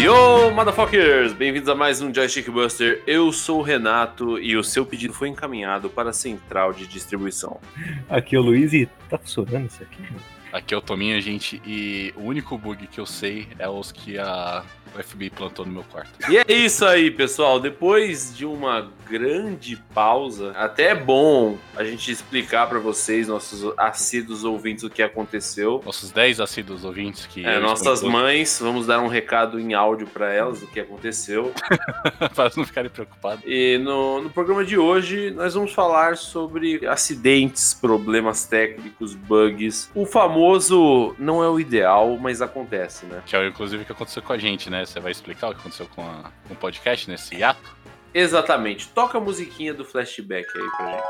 Yo, motherfuckers! Bem-vindos a mais um Joystick Buster. Eu sou o Renato e o seu pedido foi encaminhado para a central de distribuição. Aqui é o Luiz e tá funcionando isso aqui? Aqui é o Tominha, gente, e o único bug que eu sei é os que a o FBI plantou no meu quarto. E é isso aí, pessoal. Depois de uma grande pausa, até é bom a gente explicar para vocês, nossos assíduos ouvintes, o que aconteceu. Nossos 10 assíduos ouvintes que. É, nossas mães, vamos dar um recado em áudio para elas do que aconteceu. para não ficarem preocupados. E no, no programa de hoje, nós vamos falar sobre acidentes, problemas técnicos, bugs. O famoso não é o ideal, mas acontece, né? Que é inclusive o que aconteceu com a gente, né? Você vai explicar o que aconteceu com, a, com o podcast nesse hiato? Exatamente. Toca a musiquinha do flashback aí pra gente.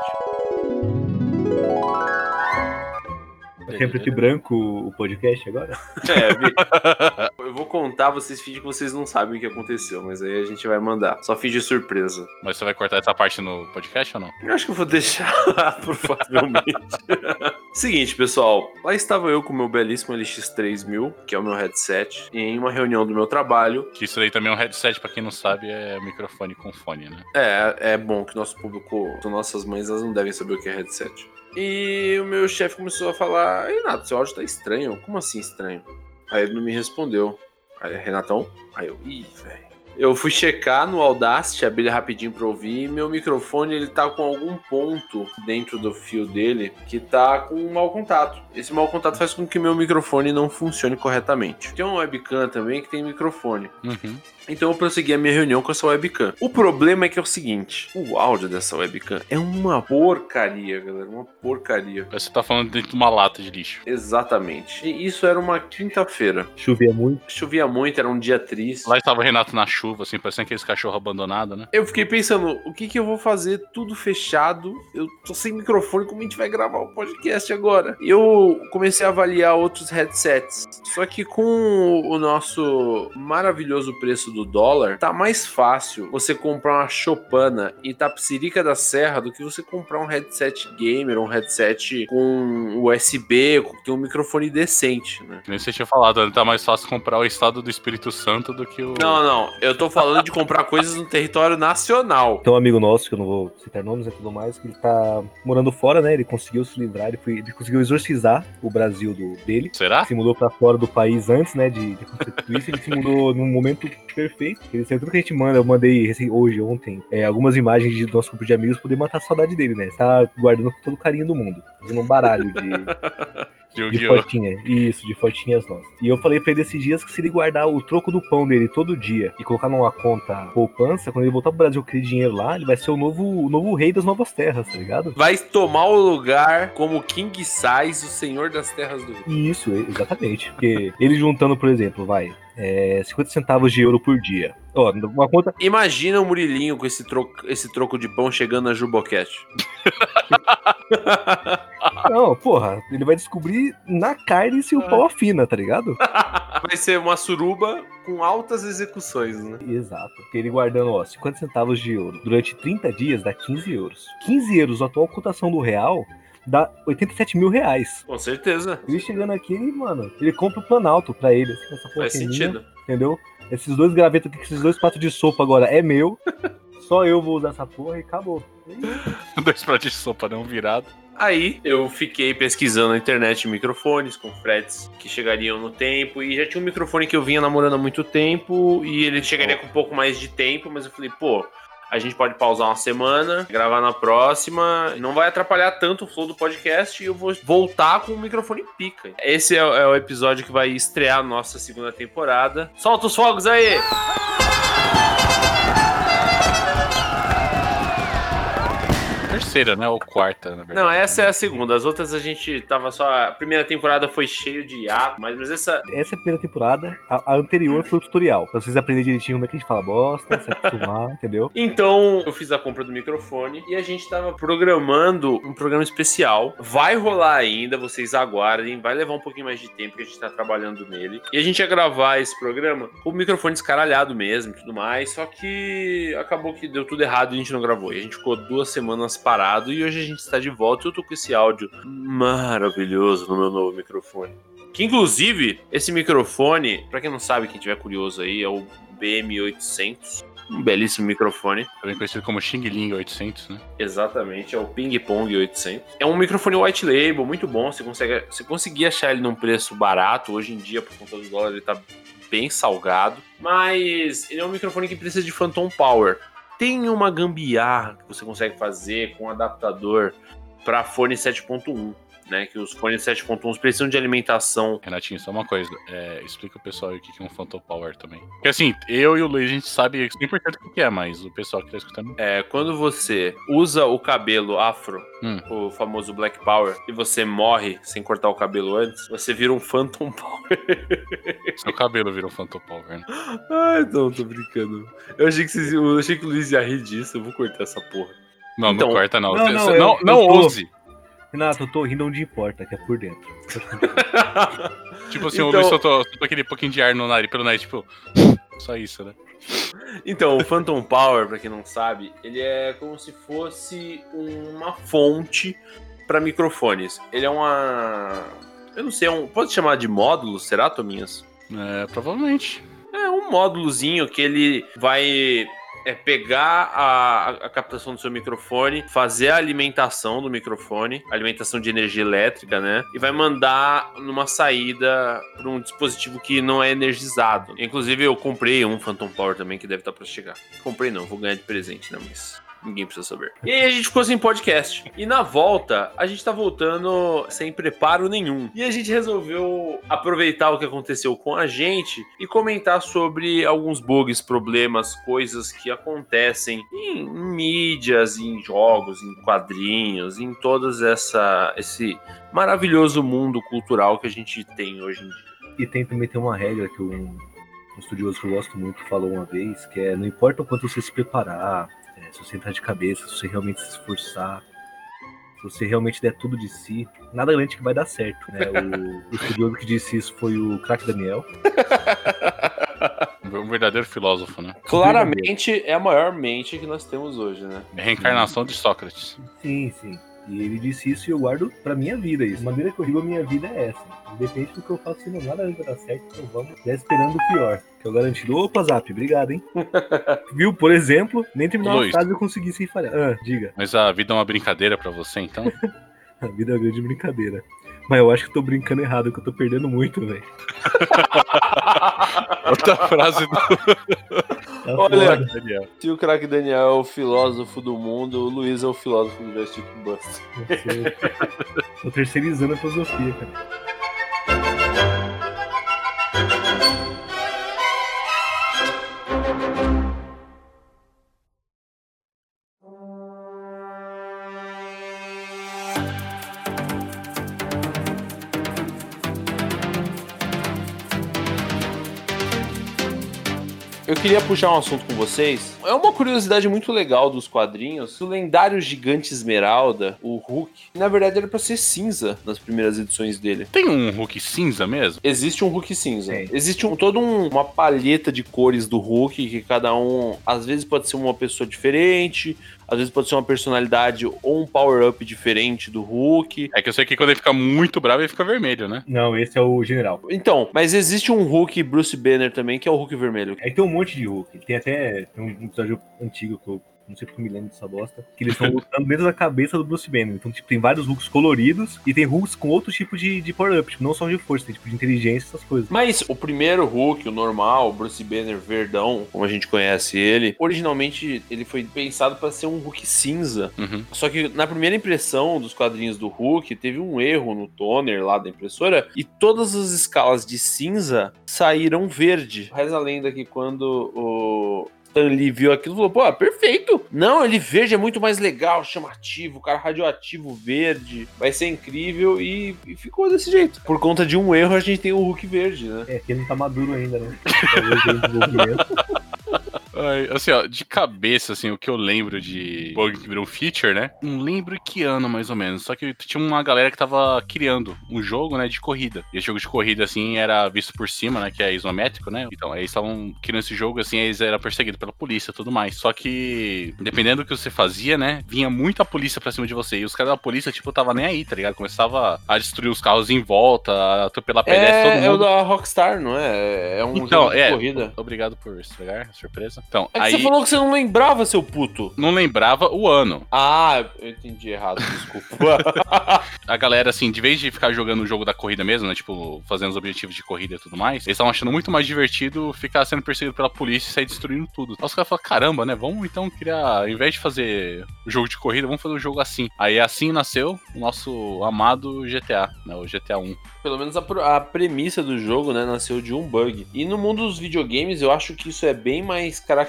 É preto e branco o podcast agora? É, eu vou contar, vocês fingem que vocês não sabem o que aconteceu, mas aí a gente vai mandar. Só finge surpresa. Mas você vai cortar essa parte no podcast ou não? Eu acho que eu vou deixar provavelmente. Seguinte, pessoal, lá estava eu com o meu belíssimo LX3000, que é o meu headset, em uma reunião do meu trabalho. Que isso aí também é um headset, para quem não sabe, é microfone com fone, né? É, é bom que nosso público, nossas mães, elas não devem saber o que é headset. E o meu chefe começou a falar: Renato, seu áudio tá estranho. Como assim estranho? Aí ele não me respondeu. Aí, Renatão? Aí eu, ih, velho. Eu fui checar no Audacity, abri rapidinho pra ouvir, e meu microfone ele tá com algum ponto dentro do fio dele que tá com um mau contato. Esse mau contato faz com que meu microfone não funcione corretamente. Tem uma webcam também que tem microfone. Uhum. Então eu prossegui a minha reunião com essa webcam. O problema é que é o seguinte: o áudio dessa webcam é uma porcaria, galera. Uma porcaria. Você tá falando dentro de uma lata de lixo. Exatamente. E isso era uma quinta-feira. Chovia muito. Chovia muito, era um dia triste. Lá estava o Renato na chuva, assim, parecendo aqueles cachorros abandonados, né? Eu fiquei pensando, o que que eu vou fazer tudo fechado? Eu tô sem microfone, como a gente vai gravar o podcast agora? E eu comecei a avaliar outros headsets. Só que com o nosso maravilhoso preço do dólar, tá mais fácil você comprar uma Chopana e Tapsirica da Serra do que você comprar um headset gamer, um headset com USB, que tem um microfone decente, né? Nem você tinha falado, tá mais fácil comprar o estado do Espírito Santo do que o. Não, não. Eu tô falando de comprar coisas no território nacional. Tem um amigo nosso, que eu não vou citar nomes e tudo mais, que ele tá morando fora, né? Ele conseguiu se livrar, ele, foi, ele conseguiu exorcizar o Brasil do, dele. Será? Se mudou pra fora do país antes, né? De, de isso. Ele se mudou num momento perfeito. Ele tudo que a gente manda, eu mandei hoje, ontem, é, algumas imagens de nosso grupo de amigos poder matar a saudade dele, né? Tá guardando todo o carinho do mundo. Fazendo um baralho de. de fotinha. Isso, de fotinhas nossas. E eu falei pra ele esses dias que se ele guardar o troco do pão dele todo dia e colocar numa conta poupança, quando ele voltar pro Brasil com aquele dinheiro lá, ele vai ser o novo, o novo rei das novas terras, tá ligado? Vai tomar o lugar como King Size, o senhor das terras do Rio. Isso, exatamente. Porque ele juntando, por exemplo, vai, é, 50 centavos de euro por dia. Ó, uma conta. Imagina o Murilinho com esse troco, esse troco de pão chegando na Juboquete. Não, porra, ele vai descobrir na carne se o pau afina, tá ligado? Vai ser uma suruba com altas execuções, né? Exato. Ele guardando, ó, 50 centavos de euro. Durante 30 dias dá 15 euros. 15 euros, a atual cotação do real, dá 87 mil reais. Com certeza. Ele chegando aqui, mano, ele compra o Planalto pra ele. Assim, essa Faz sentido. Entendeu? Esses dois gravetos aqui, esses dois pratos de sopa agora é meu. Só eu vou usar essa porra e acabou. dois pratos de sopa não virado. Aí eu fiquei pesquisando na internet microfones com fretes que chegariam no tempo. E já tinha um microfone que eu vinha namorando há muito tempo. E ele chegaria com um pouco mais de tempo. Mas eu falei, pô, a gente pode pausar uma semana, gravar na próxima. Não vai atrapalhar tanto o flow do podcast e eu vou voltar com o microfone pica. Esse é, é o episódio que vai estrear a nossa segunda temporada. Solta os fogos aí! Terceira, né? Ou quarta, na verdade. Não, essa é a segunda. As outras a gente tava só. A primeira temporada foi cheio de hiato, mas, mas essa. Essa é a primeira temporada. A, a, anterior foi o tutorial. Pra vocês aprenderem direitinho como é que a gente fala bosta, se acostumar, entendeu? Então, eu fiz a compra do microfone e a gente tava programando um programa especial. Vai rolar ainda, vocês aguardem. Vai levar um pouquinho mais de tempo que a gente tá trabalhando nele. E a gente ia gravar esse programa com o microfone descaralhado mesmo e tudo mais. Só que acabou que deu tudo errado e a gente não gravou. E a gente ficou duas semanas parado e hoje a gente está de volta e eu tô com esse áudio maravilhoso no meu novo microfone. Que inclusive, esse microfone, pra quem não sabe, quem tiver curioso aí, é o BM800. Um belíssimo microfone. Também conhecido como Xing Ling 800, né? Exatamente, é o Ping Pong 800. É um microfone white label, muito bom. Você consegue, você conseguir achar ele num preço barato. Hoje em dia, por conta do dólar, ele tá bem salgado. Mas ele é um microfone que precisa de Phantom Power. Tem uma gambiarra que você consegue fazer com um adaptador para fone 7.1 né? Que os fones 7.1 precisam de alimentação. Renatinho, só uma coisa. É, explica o pessoal aí o que é um Phantom Power também. Porque assim, eu e o Luiz, a gente sabe 100% o que é, mas o pessoal que tá escutando. É, quando você usa o cabelo afro, hum. o famoso Black Power, e você morre sem cortar o cabelo antes, você vira um Phantom Power. Seu cabelo vira um Phantom Power, né? Ai, não, tô brincando. Eu achei que, vocês, eu achei que o Luiz ia rir disso, eu vou cortar essa porra. Não, então, não corta não. Não, não, não, não ouse. Renato, eu tô rindo onde importa, que é por dentro. tipo assim, então... o Luiz soltou, soltou aquele pouquinho de ar no nariz, pelo nariz, tipo, só isso, né? Então, o Phantom Power, pra quem não sabe, ele é como se fosse uma fonte para microfones. Ele é uma. Eu não sei, é um... pode chamar de módulo, será, Tominhas? É, provavelmente. É um módulozinho que ele vai é pegar a, a, captação do seu microfone, fazer a alimentação do microfone, alimentação de energia elétrica, né? E vai mandar numa saída para um dispositivo que não é energizado. Inclusive, eu comprei um Phantom Power também que deve estar para chegar. Comprei não, vou ganhar de presente, né? Mas Ninguém precisa saber. E aí a gente ficou sem podcast. E na volta, a gente tá voltando sem preparo nenhum. E a gente resolveu aproveitar o que aconteceu com a gente e comentar sobre alguns bugs, problemas, coisas que acontecem em mídias, em jogos, em quadrinhos, em todas essa esse maravilhoso mundo cultural que a gente tem hoje em dia. E tem também tem uma regra que um, um estudioso que eu gosto muito falou uma vez, que é não importa o quanto você se preparar, se você entrar de cabeça, se você realmente se esforçar, se você realmente der tudo de si, nada garante que vai dar certo. Né? O, o estudioso que disse isso foi o craque Daniel. Um verdadeiro filósofo, né? Claramente é a maior mente que nós temos hoje, né? É a reencarnação de Sócrates. Sim, sim. E ele disse isso e eu guardo pra minha vida isso. A maneira que eu vivo a minha vida é essa. Independente do que eu faço, se não nada vai dar certo, então vamos já esperando o pior. Que é o garantido. Opa, Zap, obrigado, hein? Viu? Por exemplo, nem terminar Luiz, a frase eu consegui sem falhar. Ah, diga. Mas a vida é uma brincadeira pra você, então? a vida é uma grande brincadeira. Mas eu acho que eu tô brincando errado, que eu tô perdendo muito, velho. Outra frase do. Tá Olha, Daniel. se o craque Daniel é o filósofo do mundo, o Luiz é o filósofo do Best Buster. Tô terceirizando a filosofia, cara. Eu queria puxar um assunto com vocês. É uma curiosidade muito legal dos quadrinhos. O lendário gigante Esmeralda, o Hulk, na verdade era para ser cinza nas primeiras edições dele. Tem um Hulk cinza mesmo? Existe um Hulk cinza. É. Existe um, toda um, uma palheta de cores do Hulk que cada um, às vezes pode ser uma pessoa diferente, às vezes pode ser uma personalidade ou um power-up diferente do Hulk. É que eu sei que quando ele fica muito bravo, ele fica vermelho, né? Não, esse é o general. Então, mas existe um Hulk Bruce Banner também, que é o Hulk vermelho. É que tem um monte de Hulk. Tem até tem um episódio antigo que eu não sei porque me lembro dessa bosta, que eles estão lutando dentro da cabeça do Bruce Banner. Então, tipo, tem vários Hulks coloridos e tem Hulks com outro tipo de, de power-up, tipo, não só de força, tem tipo de inteligência, essas coisas. Mas o primeiro Hulk, o normal, o Bruce Banner verdão, como a gente conhece ele, originalmente ele foi pensado para ser um Hulk cinza. Uhum. Só que na primeira impressão dos quadrinhos do Hulk, teve um erro no toner lá da impressora e todas as escalas de cinza saíram verde. Reza a lenda que quando o Stan Lee viu aquilo e falou: pô, perfeito. Não, ele verde é muito mais legal, chamativo, cara radioativo verde, vai ser incrível e, e, ficou desse jeito. Por conta de um erro, a gente tem o Hulk verde, né? É, que ele não tá maduro ainda, né? Ai, assim, ó, de cabeça, assim, o que eu lembro de bug que virou feature, né? Não lembro que ano, mais ou menos. Só que tinha uma galera que tava criando um jogo, né, de corrida. E esse jogo de corrida, assim, era visto por cima, né, que é isométrico, né? Então, aí eles estavam criando esse jogo, assim, eles eram perseguidos pela polícia e tudo mais. Só que, dependendo do que você fazia, né, vinha muita polícia pra cima de você. E os caras da polícia, tipo, tava nem aí, tá ligado? Começava a destruir os carros em volta, a atropelar pedestre, todo É, mundo. é o da Rockstar, não é? É um Então, jogo de é. corrida. Obrigado por estragar surpresa. Então, É que aí você falou que você não lembrava, seu puto. não lembrava o ano. Ah, eu entendi errado, desculpa. A galera, assim, de vez de ficar jogando o jogo da corrida mesmo, né? Tipo, fazendo os objetivos de corrida e tudo mais, eles estavam achando muito mais divertido ficar sendo perseguido pela polícia e sair destruindo tudo. Aí os caras falaram, caramba, né? Vamos então criar, ao invés de fazer o jogo de corrida, vamos fazer o jogo assim. Aí assim nasceu o nosso amado GTA, né? O GTA 1. Pelo menos a, a premissa do jogo, né, nasceu de um bug. E no mundo dos videogames, eu acho que isso é bem mais característico,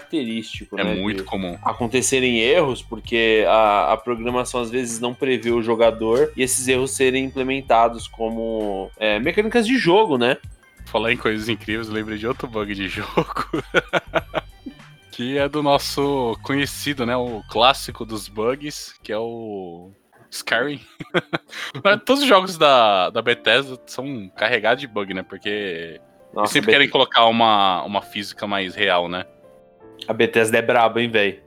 É né? muito comum. acontecerem erros, porque a, a programação às vezes não prevê o jogador e esses erros serem implementados como é, mecânicas de jogo, né? Falar em coisas incríveis, lembrei de outro bug de jogo. que é do nosso conhecido, né? O clássico dos bugs, que é o Skyrim. Mas Todos os jogos da, da Bethesda são carregados de bug, né? Porque eles Nossa, sempre a, querem colocar uma, uma física mais real, né? A Bethesda é braba, hein, velho?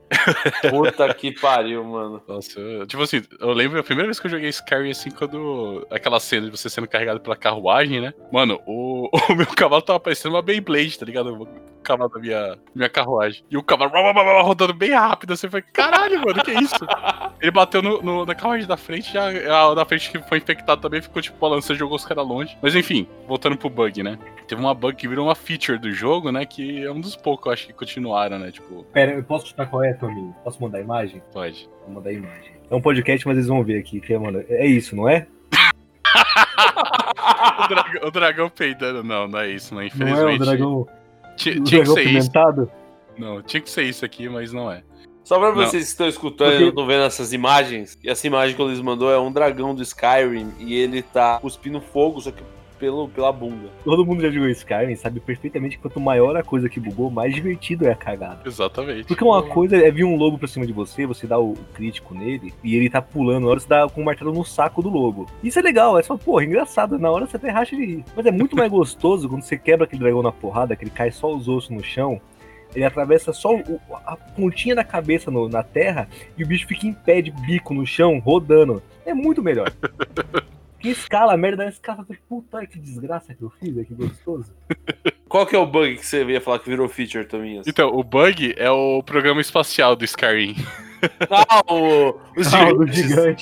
Puta que pariu, mano. Nossa, eu- tipo assim, eu lembro a primeira vez que eu joguei Skyrim, assim, quando. Aquela cena de você sendo carregado pela carruagem, né? Mano, o, o meu cavalo tava parecendo uma Beyblade, tá ligado? O cavalo da minha, minha carruagem. E o cavalo blá, blá, blá, rodando bem rápido, assim, eu falei, caralho, mano, que isso? Ele bateu no, no- na carruagem da frente, já a da frente que foi infectada também ficou, tipo, balançando, jogou os caras longe. Mas enfim, voltando pro bug, né? Teve uma bug que virou uma feature do jogo, né? Que é um dos poucos, eu acho, que continuaram, né? Tipo, Pera, eu posso chutar qual é, Tominho? Posso mandar a imagem? pode. Vou mandar a imagem. É um podcast, mas eles vão ver aqui. Que é, mano, é isso, não é? O dragão, o dragão peidando, não, não é isso, não, Não é infelizmente. o dragão, tinha que dragão ser isso. pimentado? Não, tinha que ser isso aqui, mas não é. Só pra Não. vocês que estão escutando e Porque- não estão vendo essas imagens, e essa imagem que o Luiz mandou é um dragão do Skyrim e ele tá cuspindo fogo, só que pelo, pela bunda. Todo mundo já jogou Skyrim e sabe perfeitamente que quanto maior a coisa que bugou, mais divertido é a cagada. Exatamente. Porque uma coisa é vir um lobo pra cima de você, você dá o, o crítico nele, e ele tá pulando, na hora você dá com o martelo no saco do lobo. Isso é legal, é só, porra, engraçado, na hora você até racha de rir. Mas é muito mais gostoso quando você quebra aquele dragão na porrada, que ele cai só os ossos no chão, ele atravessa só o- a pontinha da cabeça no- na terra, e o bicho fica em pé de bico no chão, rodando. É muito melhor. Que escala, a merda da escala, você, puta que desgraça que eu fiz, é que gostoso. Qual que é o bug que você ia falar que virou feature, Tominhas? Então, o bug é o programa espacial do Skyrim. Ah, o, os Ah, o do gigantes.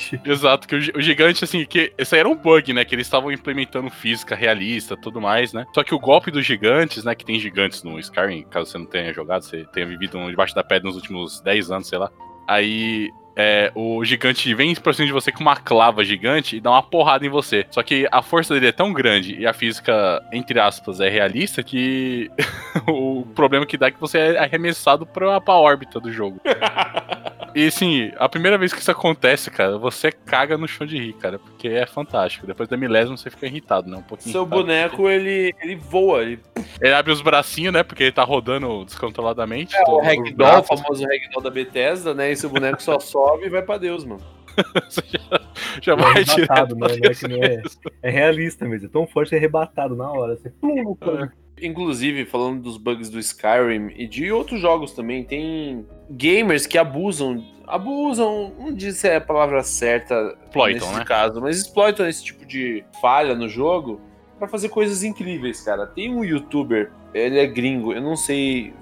gigante. Exato, que o, o gigante, assim, que esse aí era um bug, né? Que eles estavam implementando física realista tudo mais, né? Só que o golpe dos gigantes, né? Que tem gigantes no Skyrim, caso você não tenha jogado, você tenha vivido debaixo da pedra nos últimos 10 anos, sei lá. Aí é, o gigante vem pra cima de você com uma clava gigante e dá uma porrada em você. Só que a força dele é tão grande e a física, entre aspas, é realista que o problema que dá é que você é arremessado pra, pra órbita do jogo. E assim, a primeira vez que isso acontece, cara, você caga no chão de rir, cara, porque é fantástico. Depois da milésima você fica irritado, né? Um pouquinho. Seu irritado. boneco, ele, ele voa. Ele, Ele abre os bracinhos, né? Porque ele tá rodando descontroladamente. é o ragdoll, o braços- famoso ragdoll da Bethesda, né? E seu boneco só sobe e vai pra Deus, mano. Você já, já É vai arrebatado, direto. né? Não é é. É realista mesmo. É tão forte que é arrebatado na hora. Você plum no plano. Inclusive, falando dos bugs do Skyrim e de outros jogos também, tem gamers que abusam. Abusam, não diz se é a palavra certa Exploitam, nesse né? caso, mas exploitam esse tipo de falha no jogo pra fazer coisas incríveis, cara. Tem um youtuber, ele é gringo, eu não sei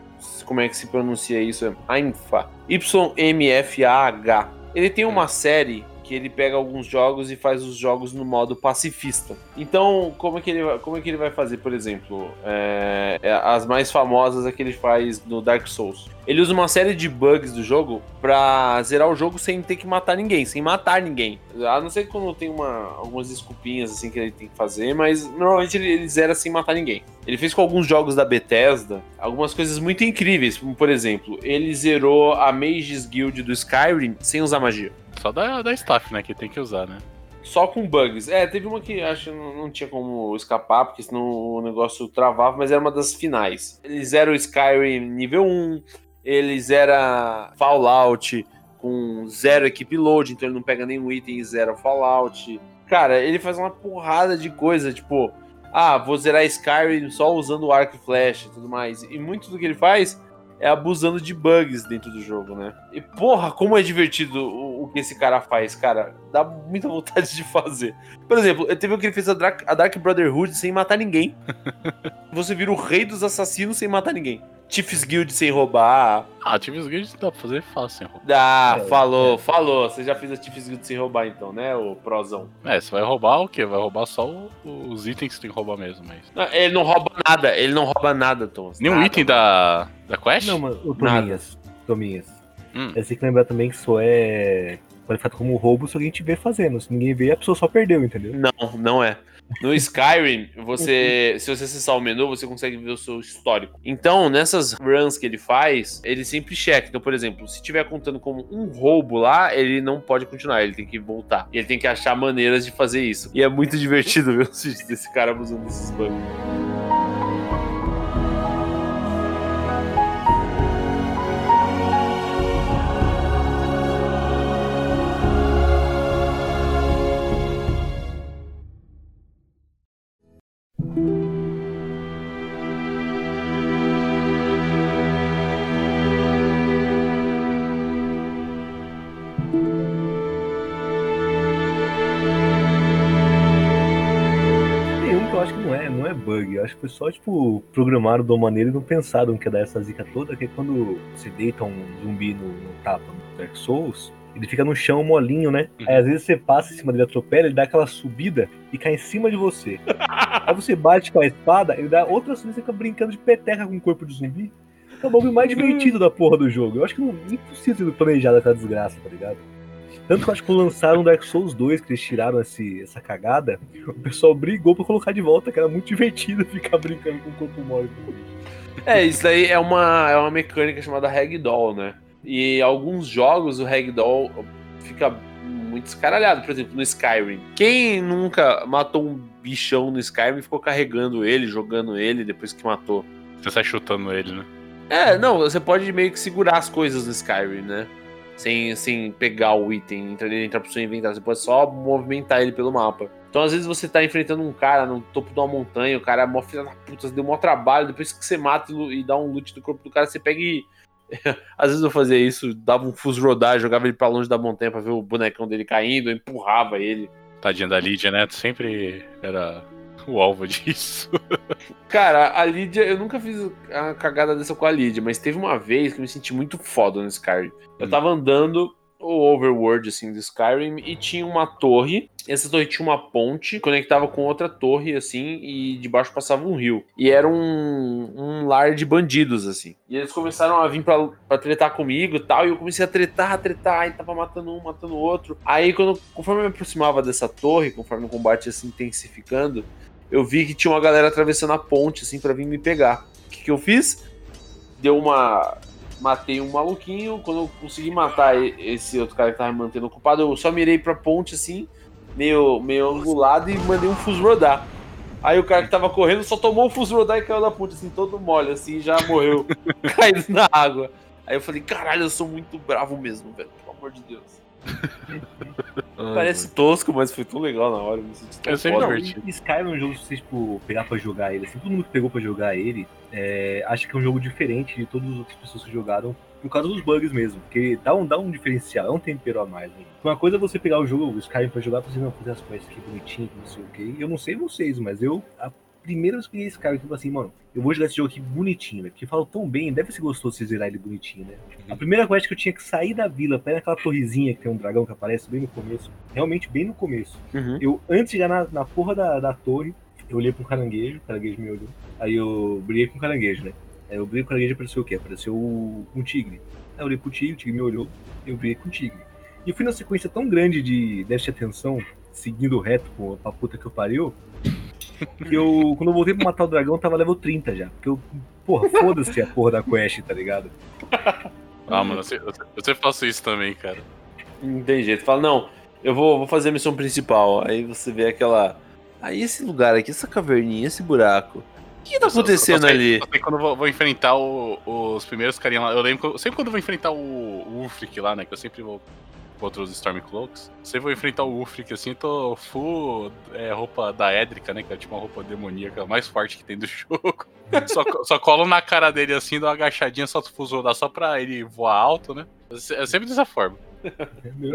como é que se pronuncia isso, é Ainfa. Y-M-F-A-H. Ele tem uma série que ele pega alguns jogos e faz os jogos no modo pacifista. Então, como é que ele, como é que ele vai fazer, por exemplo? É, é, as mais famosas é que ele faz no Dark Souls. Ele usa uma série de bugs do jogo pra zerar o jogo sem ter que matar ninguém, sem matar ninguém. A não ser quando tem uma, algumas desculpinhas assim que ele tem que fazer, mas normalmente ele, ele zera sem matar ninguém. Ele fez com alguns jogos da Bethesda algumas coisas muito incríveis, como por exemplo, ele zerou a Mages Guild do Skyrim sem usar magia. Só da, da staff, né? Que tem que usar, né? Só com bugs. É, teve uma que acho que não, não tinha como escapar, porque senão o negócio travava, mas era uma das finais. Eles eram Skyrim nível 1, ele zera Fallout com zero equipe load, então ele não pega nenhum item e zero Fallout. Cara, ele faz uma porrada de coisa, tipo, ah, vou zerar Skyrim só usando arco e flash e tudo mais. E muito do que ele faz é abusando de bugs dentro do jogo, né? E porra, como é divertido o, o que esse cara faz, cara. Dá muita vontade de fazer. Por exemplo, teve o que ele fez a Dark, a Dark Brotherhood sem matar ninguém. Você vira o rei dos assassinos sem matar ninguém. Chiefs Guild sem roubar. Ah, Chiefs Guild dá pra fazer fácil sem roubar. Ah, é, falou, é. falou. Você já fez a Chiefs Guild sem roubar então, né, o prozão? É, você vai roubar o quê? Vai roubar só o, os itens que tem que roubar mesmo, mas... Não, ele não rouba nada, ele não rouba nada, Thomas. Nenhum nada, item da, da quest? Não, mas o Tominhas, Tominhas. Hum. É, você tem que lembrar também que isso é qualificado como roubo se alguém te vê fazendo. Se ninguém vê, a pessoa só perdeu, entendeu? Não, não é. No Skyrim, você, se você acessar o menu, você consegue ver o seu histórico. Então, nessas runs que ele faz, ele sempre checa. Então, por exemplo, se tiver contando como um roubo lá, ele não pode continuar, ele tem que voltar. E ele tem que achar maneiras de fazer isso. E é muito divertido ver os vídeos desse cara abusando desses bugs. Acho que foi só, tipo, programaram de uma maneira e não pensaram que ia dar essa zica toda, que é quando você deita um zumbi no, no tapa no Dark Souls, ele fica no chão molinho, né? Uhum. Aí às vezes você passa em cima dele, atropela, ele dá aquela subida e cai em cima de você. Aí você bate com a espada, ele dá outra subida e você fica brincando de peteca com o corpo de zumbi. É o bagulho mais divertido da porra do jogo. Eu acho que não é impossível ter planejado essa desgraça, tá ligado? Tanto que eu acho que quando lançaram Dark Souls 2, que eles tiraram esse, essa cagada, o pessoal brigou pra colocar de volta, que era muito divertido ficar brincando com o corpo mole. É, isso daí é uma, é uma mecânica chamada Ragdoll, né? E alguns jogos o Ragdoll fica muito escaralhado. Por exemplo, no Skyrim. Quem nunca matou um bichão no Skyrim e ficou carregando ele, jogando ele depois que matou? Você sai chutando ele, né? É, não, você pode meio que segurar as coisas no Skyrim, né? Sem, sem pegar o item, ele entrar pro seu inventário. Você pode só movimentar ele pelo mapa. Então, às vezes, você tá enfrentando um cara no topo de uma montanha, o cara é mó filha da puta, deu mó trabalho, depois que você mata e dá um loot do corpo do cara, você pega e. às vezes eu fazia isso, dava um fuso rodar, jogava ele pra longe da montanha pra ver o bonecão dele caindo, empurrava ele. Tadinha da Lídia, né? Sempre era o alvo disso. Cara, a Lídia, eu nunca fiz a cagada dessa com a Lídia, mas teve uma vez que eu me senti muito foda no Skyrim. Eu hum. tava andando o overworld assim do Skyrim e tinha uma torre. Essa torre tinha uma ponte, conectava com outra torre assim e debaixo passava um rio. E era um, um lar de bandidos assim. E eles começaram a vir pra, pra tretar comigo e tal, e eu comecei a tretar, a tretar, e tava matando um, matando o outro. Aí quando conforme eu me aproximava dessa torre, conforme o combate ia se intensificando, eu vi que tinha uma galera atravessando a ponte, assim, para vir me pegar. O que, que eu fiz? Deu uma. Matei um maluquinho. Quando eu consegui matar esse outro cara que tava me mantendo ocupado, eu só mirei pra ponte, assim, meio, meio angulado e mandei um fuso rodar. Aí o cara que tava correndo só tomou o fuso rodar e caiu da ponte, assim, todo mole, assim, já morreu, caído na água. Aí eu falei, caralho, eu sou muito bravo mesmo, velho, pelo amor de Deus. Parece tosco, mas foi tão legal na hora. Eu, me senti tão eu sempre divertido. Skyrim é um jogo que você tipo, pegar pra jogar ele. Assim, todo mundo que pegou pra jogar ele é, acha que é um jogo diferente de todas as outras pessoas que jogaram por causa dos bugs mesmo. Porque dá um, dá um diferencial, é um tempero a mais. Né? Uma coisa é você pegar o jogo, o Skyrim pra jogar, fazer, não, fazer as coisas aqui bonitinho, não sei o que. Eu não sei vocês, mas eu. A primeira esse cara, tipo assim, mano, eu vou jogar esse jogo aqui bonitinho, né? Porque fala tão bem, deve ser gostoso você zerar ele bonitinho, né? Uhum. A primeira coisa que eu tinha que sair da vila, pra ir naquela torrezinha que tem um dragão que aparece bem no começo, realmente bem no começo. Uhum. Eu, antes de chegar na, na porra da, da torre, eu olhei pro caranguejo, o caranguejo me olhou. Aí eu briguei com o caranguejo, né? Aí eu briguei com o caranguejo e apareceu o quê? Apareceu um tigre. Aí eu olhei pro tigre, o tigre me olhou, eu briguei com o tigre. E eu fui numa sequência tão grande de déficit de atenção, seguindo reto pra puta que eu pariu, que eu, quando eu voltei pra matar o dragão, tava level 30 já. Porque eu, porra, foda-se a porra da quest, tá ligado? Ah, mano, eu, eu sempre faço isso também, cara. Não tem jeito. Fala, não, eu vou, vou fazer a missão principal. Aí você vê aquela. Aí esse lugar aqui, essa caverninha, esse buraco. O que tá Eu só- acontecendo só sei- ali? Só sei quando eu vou, vou enfrentar o- os primeiros carinha lá. Eu lembro eu- sempre quando eu vou enfrentar o, o Ulfric lá, né? Que eu sempre vou contra os Stormcloaks. Sempre vou enfrentar o Ulfric assim, tô full é, roupa da Édrica, né? Que é tipo uma roupa demoníaca mais forte que tem do jogo. só, só colo na cara dele assim, dou uma agachadinha, só fuso dá só pra ele voar alto, né? É é sempre dessa forma. É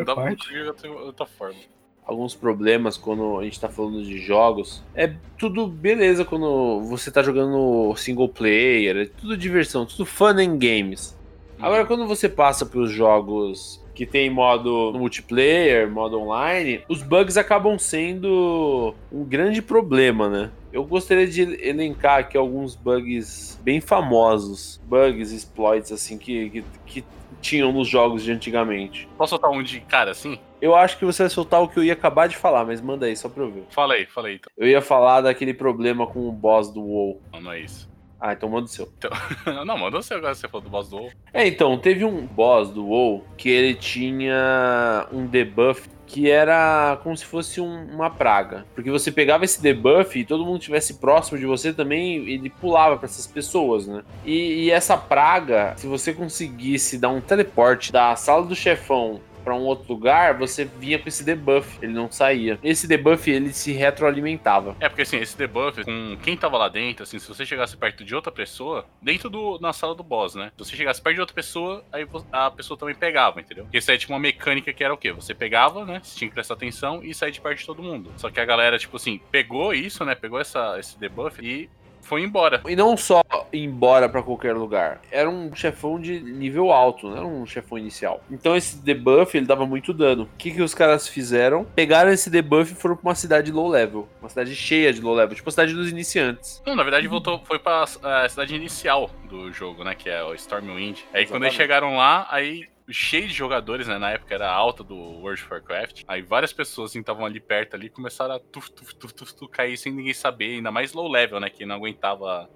dá pra parte. jogar de outra, outra forma. alguns problemas quando a gente tá falando de jogos. É tudo beleza quando você tá jogando single player, é tudo diversão, tudo fun and games. Agora, quando você passa pros jogos que tem modo multiplayer, modo online, os bugs acabam sendo um grande problema, né? Eu gostaria de elencar aqui alguns bugs bem famosos, bugs, exploits, assim, que, que, que tinham nos jogos de antigamente. Posso soltar um de cara assim? Eu acho que você vai soltar o que eu ia acabar de falar, mas manda aí, só pra eu ver. Fala aí, fala aí então. Eu ia falar daquele problema com o boss do WoW. Não, não é isso. Ah, então manda o seu. não, manda você agora, você falou do boss do WoW. É, então, teve um boss do WoW que ele tinha um debuff que era como se fosse um- uma praga. Porque você pegava esse debuff e todo mundo estivesse próximo de você também, ele pulava pra essas pessoas, né? E, e essa praga, se você conseguisse dar um teleporte da sala do chefão pra um outro lugar, você vinha com esse debuff, ele não saía. Esse debuff, ele se retroalimentava. É, porque assim, esse debuff, com quem tava lá dentro, assim, se você chegasse perto de outra pessoa, dentro do, na sala do boss, né? Se você chegasse perto de outra pessoa, aí a pessoa também pegava, entendeu? Porque isso aí tinha uma mecânica que era o quê? Você pegava, né? Você tinha que prestar atenção e sair de perto de todo mundo. Só que a galera, tipo assim, pegou isso, né? Pegou essa, esse debuff e foi embora. E não só embora pra qualquer lugar. Era um chefão de nível alto, não era um chefão inicial. Então esse debuff, ele dava muito dano. O que, que os caras fizeram? Pegaram esse debuff e foram pra uma cidade low level. Uma cidade cheia de low level, tipo a cidade dos iniciantes. Não, na verdade voltou, foi pra a cidade inicial do jogo, né? Que é o Stormwind. Aí quando eles Exatamente. chegaram lá, aí cheio de jogadores, né? Na época era alta do World of Warcraft. Aí várias pessoas assim estavam ali perto ali começaram a tuf, tuf, tuf, tuf, tuf, cair sem ninguém saber. Ainda mais low level, né? Que não aguentava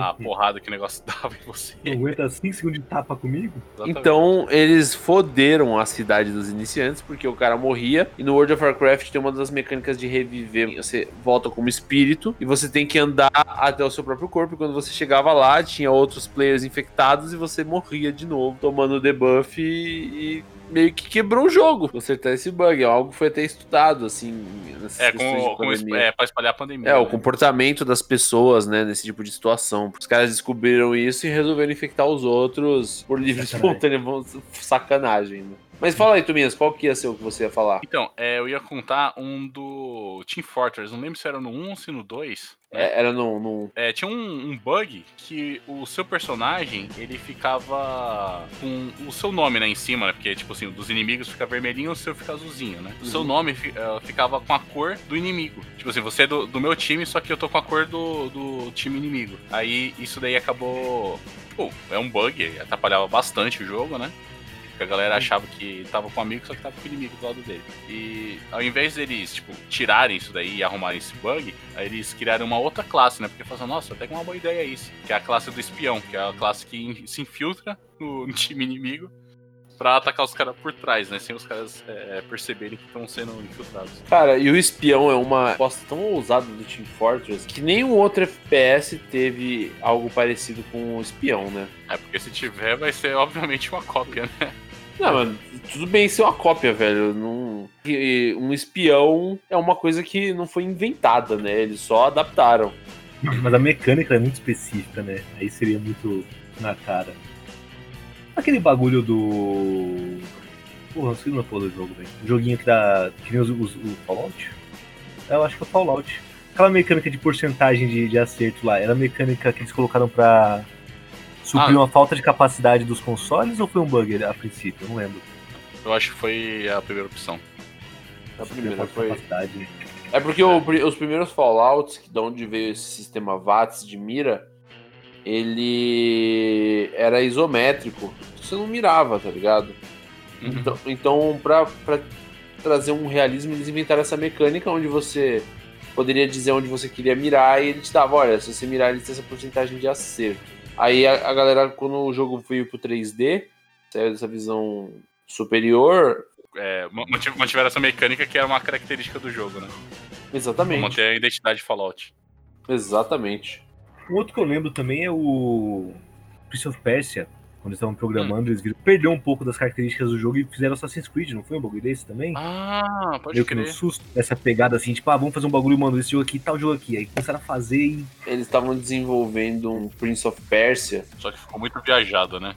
a porrada que o negócio dava em você. Não aguenta 5 segundos de tapa comigo? Exatamente. Então eles foderam a cidade dos iniciantes, porque o cara morria. E no World of Warcraft tem uma das mecânicas de reviver. Você volta como espírito e você tem que andar até o seu próprio corpo. E quando você chegava lá, tinha outros players infectados e você morria de novo, tomando debuff e. Meio que quebrou o jogo. Consertar esse bug. É algo que foi até estudado, assim. É, com, com, é, pra espalhar a pandemia. É, o né? comportamento das pessoas, né, nesse tipo de situação. Os caras descobriram isso e resolveram infectar os outros por livre e Sacanagem. espontânea sacanagem, né? Mas fala aí, Tominhas, qual que ia ser o que você ia falar? Então, é, eu ia contar um do Team Fortress. Não lembro se era no 1 ou se no 2. né? É, era no, no- É, tinha um, um bug que o seu personagem, ele ficava com o seu nome, né, em cima, né? Porque, tipo assim, o dos inimigos fica vermelhinho e o seu fica azulzinho, né? O seu Uhum. nome eh, ficava com a cor do inimigo. Tipo assim, você é do, do meu time, só que eu tô com a cor do, do time inimigo. Aí isso daí acabou. Pô, é um bug, atrapalhava bastante o jogo, né? Porque a galera achava que tava com um amigo, só que tava com o inimigo do lado dele. E ao invés deles, tipo, tirarem isso daí e arrumarem esse bug, aí eles criaram uma outra classe, né? Porque falaram, nossa, até que uma boa ideia isso. Que é a classe do espião, que é a classe que se infiltra no, no time inimigo pra atacar os caras por trás, né? Sem os caras é, perceberem que estão sendo infiltrados. Cara, e o espião é uma aposta tão ousada do Team Fortress que nenhum outro FPS teve algo parecido com o espião, né? É, porque se tiver, vai ser obviamente uma cópia, né? Não, mano, tudo bem ser uma cópia, velho. Não... Um espião é uma coisa que não foi inventada, né? Eles só adaptaram. Mas a mecânica é muito específica, né? Aí seria muito na cara. Aquele bagulho do. Porra, não sei o nome do jogo, velho. Um joguinho que dá. Que nem os, os- o Fallout? Eu acho que é o Fallout. Aquela mecânica de porcentagem de, de acerto lá, era a mecânica que eles colocaram pra suprir Ah. uma falta de capacidade dos consoles ou foi um bug a princípio? Eu não lembro. Eu acho que foi a primeira opção. A primeira foi. capacidade. É porque o pri- os primeiros Fallouts, que de onde veio esse sistema VATS de mira, ele era isométrico. Você não mirava, tá ligado? Uhum. Então, então pra, pra trazer um realismo, eles inventaram essa mecânica onde você poderia dizer onde você queria mirar e ele te dava, olha, se você mirar, ele tem essa porcentagem de acerto. Aí a, a galera, quando o jogo veio pro 3D, saiu dessa visão superior, É, mantiv- mantiveram essa mecânica que era uma característica do jogo, né? Pra exatamente. manter a identidade Fallout. Exatamente. Um outro que eu lembro também é o Prince of Persia. Quando eles estavam programando, eles viram perdeu um pouco das características do jogo e fizeram Assassin's Creed, não foi um bagulho desse também? Ah, pode Meio que no susto, essa pegada assim, tipo, ah, vamos fazer um bagulho, mano, esse jogo aqui, tal jogo aqui. Aí começaram a fazer e Eles estavam desenvolvendo um Prince of Persia. Só que ficou muito viajado, né?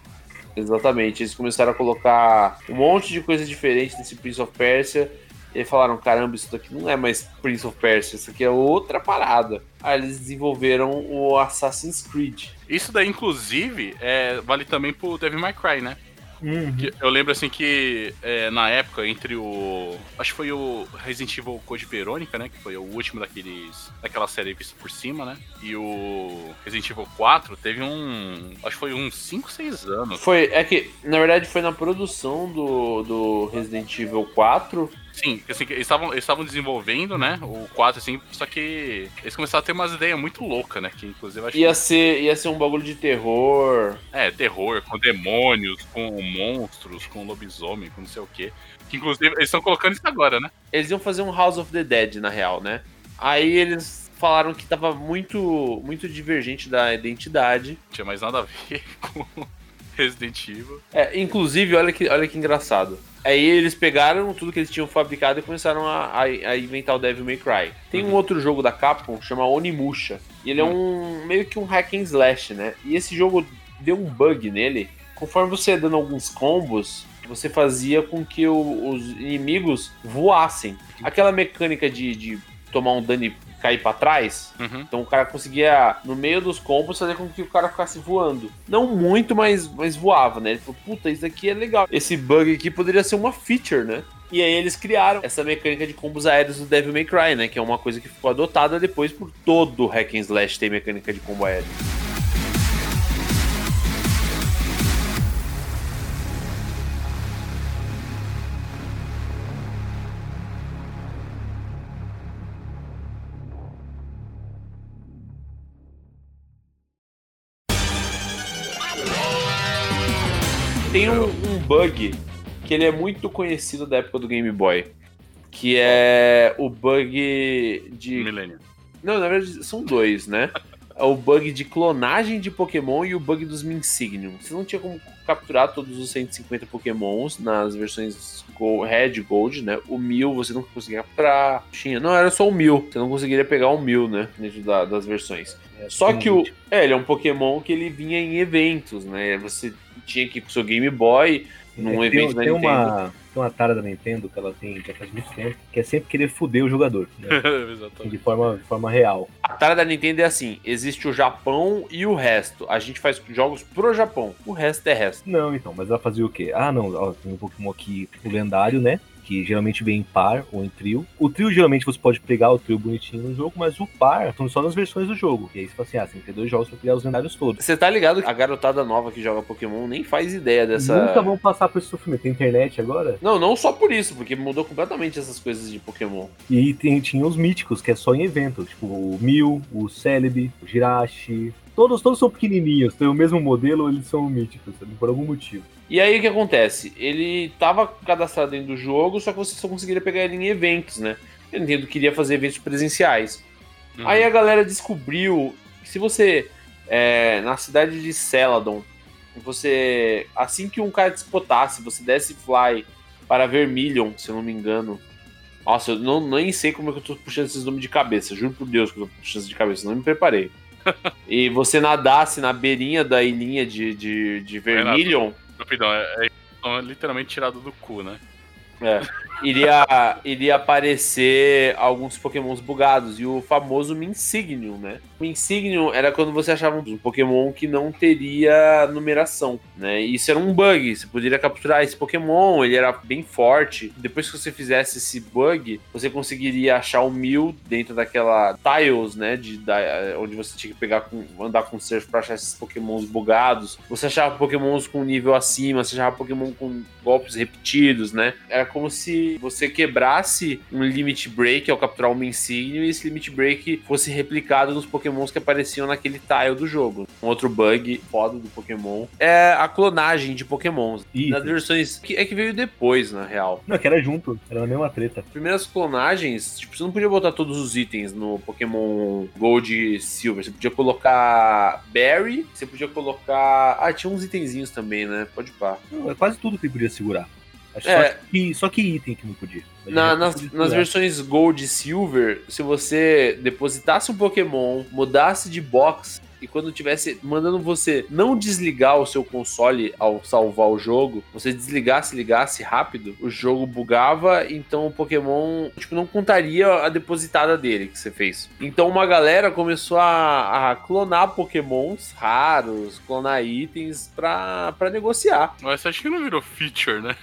Exatamente. Eles começaram a colocar um monte de coisa diferente nesse Prince of Persia. E aí falaram: caramba, isso daqui não é mais Prince of Persia, isso aqui é outra parada. Aí eles desenvolveram o Assassin's Creed. Isso daí, inclusive, é, vale também pro Devil May Cry, né? Uhum. Eu lembro assim que é, na época, entre o. Acho que foi o Resident Evil Code Verônica, né? Que foi o último daqueles. daquela série vista por cima, né? E o Resident Evil 4 teve um. Acho que foi uns 5, 6 anos. Foi, é que, na verdade, foi na produção do, do Resident Evil 4. Sim, assim, que eles estavam eles desenvolvendo, né? O 4, assim, só que eles começaram a ter umas ideias muito loucas, né? Que inclusive acho Ia ser, ia ser um bagulho de terror. que. É, terror, com demônios, com monstros, com lobisomem, com não sei o quê. Que inclusive eles estão colocando isso agora, né? Eles iam fazer um House of the Dead, na real, né? Aí eles falaram que tava muito, muito divergente da identidade. Não tinha mais nada a ver com Resident Evil. É, inclusive, olha que, olha que engraçado. Aí eles pegaram tudo que eles tinham fabricado e começaram a, a- a inventar o Devil May Cry. Tem um outro jogo da Capcom, chama Onimusha. E ele é um meio que um hack and slash, né? E esse jogo deu um bug nele. Conforme você ia dando alguns combos, você fazia com que o- os inimigos voassem. Aquela mecânica de, de tomar um dano cair pra trás, Uhum. então o cara conseguia, no meio dos combos, fazer com que o cara ficasse voando. Não muito, mas, mas voava, né? Ele falou, puta, isso aqui é legal. Esse bug aqui poderia ser uma feature, né? E aí eles criaram essa mecânica de combos aéreos do Devil May Cry, né? Que é uma coisa que ficou adotada depois por todo hack and slash ter mecânica de combo aéreo. Bug que ele é muito conhecido da época do Game Boy. Que é o bug de Millennium. Não, na verdade são dois, né? É o bug de clonagem de Pokémon e o bug dos Minsignium. Você não tinha como capturar todos os 150 Pokémons nas versões Go- Red Gold, né? O Mil você não conseguia capturar. Tinha, não, era só o Mil. Você não conseguiria pegar o Mil, né? Dentro da- das versões. Só que o. É, ele é um Pokémon que ele vinha em eventos, né? Você tinha que ir com o seu Game Boy num É, tem, evento da tem Nintendo. uma, tem uma tara da Nintendo que ela tem já faz muito tempo, que é sempre querer foder o jogador, né? Exatamente. de, forma, de forma real. A tara da Nintendo é assim: existe o Japão e o resto. A gente faz jogos pro Japão. O resto é resto. Não, então, mas ela fazia o quê? Ah, não, ó, tem um Pokémon aqui, o lendário, né? Que geralmente vem em par ou em trio. O trio, geralmente, você pode pegar o trio bonitinho no jogo, mas o par são só nas versões do jogo. E aí você fala assim, ah, tem que ter dois jogos pra pegar os lendários todos. Você tá ligado que a garotada nova que joga Pokémon nem faz ideia dessa. Nunca vão passar por esse sofrimento. Tem internet agora? Não, não só por isso, porque mudou completamente essas coisas de Pokémon. E tem, tinha os míticos, que é só em evento. Tipo, o Mil, o Celebi, o Jirachi. Todos, todos são pequenininhos, tem o mesmo modelo, eles são míticos, por algum motivo. E aí o que acontece? Ele tava cadastrado dentro do jogo, só que você só conseguiria pegar ele em eventos, né? A Nintendo queria fazer eventos presenciais. Uhum. Aí a galera descobriu que se você, é, na cidade de Celadon, você, assim que um cara te spotasse, você desse fly para Vermilion, se eu não me engano. Nossa, eu não, nem sei como é que eu tô puxando esses nomes de cabeça, juro por Deus que eu tô puxando esses de cabeça, não me preparei. e você nadasse na beirinha da ilhinha de, de, de Vermilion, Rapidão, é, é literalmente tirado do cu, né? É. Iria, iria aparecer alguns pokémons bugados. E o famoso Minsignium, né? O Minsignium era quando você achava um pokémon que não teria numeração, né? E isso era um bug. Você poderia capturar esse pokémon, ele era bem forte. Depois que você fizesse esse bug, você conseguiria achar o Mil dentro daquela tiles, né? De, da, onde você tinha que pegar com, andar com surf pra achar esses pokémons bugados. Você achava pokémons com nível acima, você achava pokémon com golpes repetidos, né? Era como se você quebrasse um limit break ao capturar um insígnio e esse limit break fosse replicado nos pokémons que apareciam naquele tile do jogo. Um outro bug foda do Pokémon é a clonagem de pokémons. Isso. Nas versões. que- É que veio depois, na real. Não, que era junto, era na mesma treta. As primeiras clonagens, tipo, você não podia botar todos os itens no Pokémon Gold e Silver. Você podia colocar Berry, você podia colocar. Ah, tinha uns itenzinhos também, né? Pode pá. Não, é quase tudo que ele podia segurar. Acho É. só, que, só que item que não podia. Na- nas, podia nas versões Gold e Silver, se você depositasse um Pokémon, mudasse de box e quando tivesse mandando você não desligar o seu console ao salvar o jogo, você desligasse e ligasse rápido, o jogo bugava, então o Pokémon tipo, não contaria a depositada dele que você fez. Então uma galera começou a, a clonar Pokémons raros, clonar itens pra, pra negociar. Mas acho que não virou feature, né?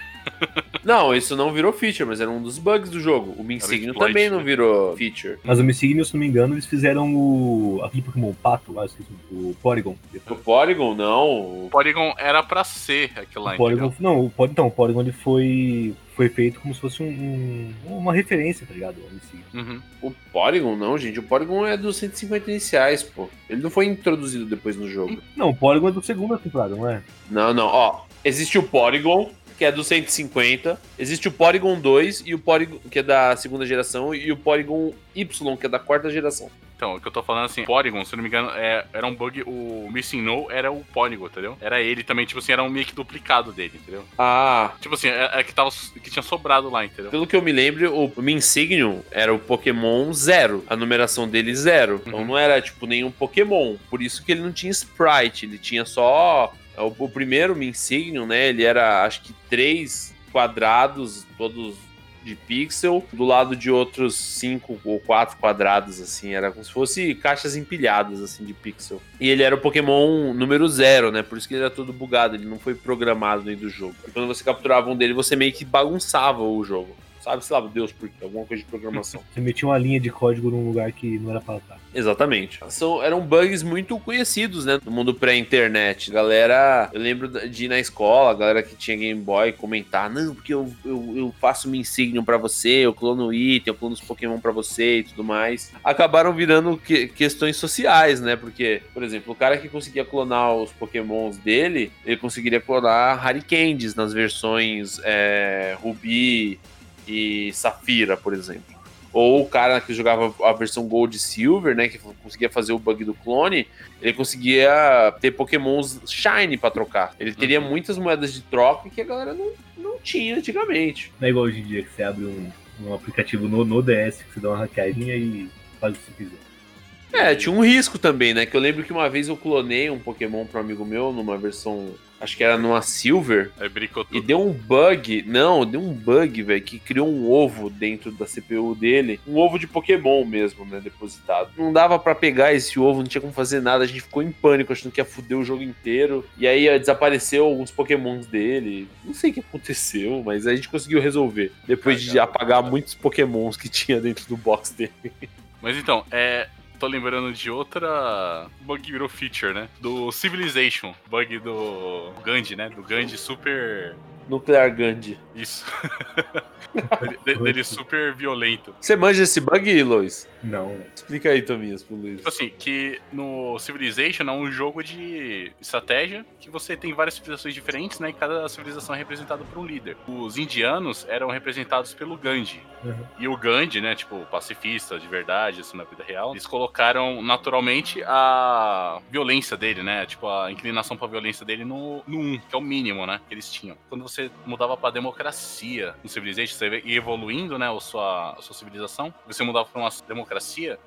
Não, isso não virou feature, mas era um dos bugs do jogo. O Minsigno também não né? virou feature. Mas o Missigno, se não me engano, eles fizeram o. aquele Pokémon Pato, lá, esqueci, o Porygon. O Porygon, não. O Porygon era pra ser aquilo lá, O Porygon entendeu? não, o, Pory- então, o Porygon ele foi, foi feito como se fosse um, um- uma referência, tá ligado? Uhum. O Porygon, não, gente. O Porygon é dos 150 iniciais, pô. Ele não foi introduzido depois no jogo. Não, o Porygon é do segunda temporada, não é? Não, não. Ó, existe o Porygon, que é do 150. Existe o Porygon 2, e o Porygon, que é da segunda geração, e o Porygon Y, que é da quarta geração. Então, o que eu tô falando assim, Porygon, se não me engano, é- era um bug, o Missing No era o Porygon, entendeu? Era ele também, tipo assim, era um meio que duplicado dele, entendeu? Ah, Tipo assim, é, é que, tava, que tinha sobrado lá, entendeu? Pelo que eu me lembro, o Minsignium era o Pokémon zero. A numeração dele zero. Então Uhum. não era, tipo, nenhum Pokémon. Por isso que ele não tinha sprite. Ele tinha só... O, o primeiro né? Ele era, acho que, três quadrados, todos de pixel, do lado de outros cinco ou quatro quadrados, assim. Era como se fosse caixas empilhadas, assim, de pixel. E ele era o Pokémon número zero, né? Por isso que ele era todo bugado. Ele não foi programado dentro do jogo. E quando você capturava um dele, você meio que bagunçava o jogo. Sabe, sei lá, Deus, por quê? Alguma coisa de programação. Você metia uma linha de código num lugar que não era pra estar. Exatamente. São, eram bugs muito conhecidos, né? No mundo pré-internet. Galera, eu lembro de ir na escola, a galera que tinha Game Boy comentar: Não, porque eu, eu, eu faço uma Insignium pra você, eu clono item, eu clono os Pokémon pra você e tudo mais. Acabaram virando que- questões sociais, né? Porque, por exemplo, o cara que conseguia clonar os Pokémons dele, ele conseguiria clonar Candies nas versões é, Ruby e Safira, por exemplo. Ou o cara que jogava a versão Gold e Silver, né? Que conseguia fazer o bug do clone, ele conseguia ter pokémons shiny pra trocar. Ele teria Uhum. muitas moedas de troca que a galera não, não tinha antigamente. Não é igual hoje em dia que você abre um, um aplicativo no, no DS que você dá uma hackeadinha e faz o que você quiser. É, tinha um risco também, né? Que eu lembro que uma vez eu clonei um Pokémon pra um amigo meu numa versão. Acho que era numa Silver. Aí bricou E tudo. deu um bug. Não, deu um bug, velho, que criou um ovo dentro da CPU dele. Um ovo de Pokémon mesmo, né? Depositado. Não dava pra pegar esse ovo, não tinha como fazer nada. A gente ficou em pânico, achando que ia foder o jogo inteiro. E aí desapareceu alguns Pokémons dele. Não sei o que aconteceu, mas a gente conseguiu resolver. Depois de apagar cara. muitos Pokémons que tinha dentro do box dele. Mas então, é. Tô lembrando de outra bug que virou feature, né? Do Civilization. Bug do Gandhi, né? Do Gandhi super. Nuclear Gandhi. Isso. dele, de- dele super violento. Você manja esse bug, Lois? Não. Explica aí, Tomias, pro Luiz. Tipo assim, que no Civilization é um jogo de estratégia que você tem várias civilizações diferentes, né? E cada civilização é representada por um líder. Os indianos eram representados pelo Gandhi. Uhum. E o Gandhi, né? Tipo, pacifista de verdade, assim, na vida real, eles colocaram naturalmente a violência dele, né? Tipo, a inclinação pra violência dele no, no 1, que é o mínimo, né? Que eles tinham. Quando você mudava pra democracia no Civilization, você ia evoluindo, né? A sua, a sua civilização, você mudava pra uma democracia,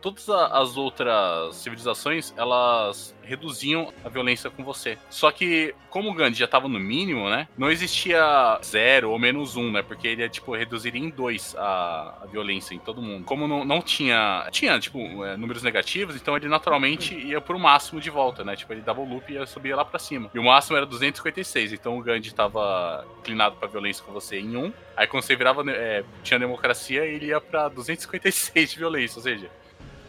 todas as outras civilizações, elas reduziam a violência com você. Só que, como o Gandhi já tava no mínimo, né? Não existia zero ou menos um, né? Porque ele ia, tipo, reduzir em dois a, a violência em todo mundo. Como não, não tinha... Tinha, tipo, é, números negativos, então ele naturalmente ia pro máximo de volta, né? Tipo, ele dava o loop e ia subir lá pra cima. E o máximo era 256, então o Gandhi tava inclinado pra violência com você em um. Aí quando você virava... é, tinha democracia, ele ia pra 256 de violência, ou seja...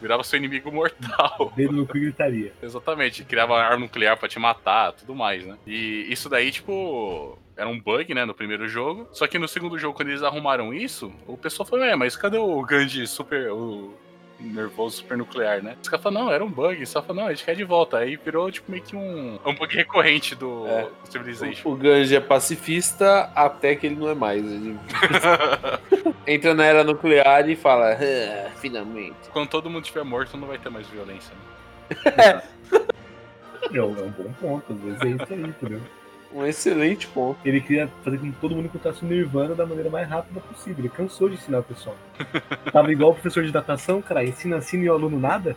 Virava seu inimigo mortal. Dedo no cu e gritaria. Exatamente, criava arma nuclear pra te matar, tudo mais, né? E isso daí, tipo, era um bug, né, no primeiro jogo. Só que no segundo jogo, quando eles arrumaram isso, o pessoal falou, é, mas cadê o Gandhi super. O nervoso super nuclear, né? Os caras falaram, não, era um bug. Só falou, não, a gente quer de volta. Aí virou, tipo, meio que um, um bug recorrente do É. Civilization. O, o Ganji é pacifista até que ele não é mais. Ele entra na era nuclear e fala, "Ah, finalmente. Quando todo mundo estiver morto, não vai ter mais violência. Né? É um, é um bom ponto, às vezes é isso aí, entendeu? Um excelente ponto. Ele queria fazer com que todo mundo encontrasse o Nirvana da maneira mais rápida possível. Ele cansou de ensinar o pessoal. Tava igual o professor de natação, cara, ensina assim e o aluno nada.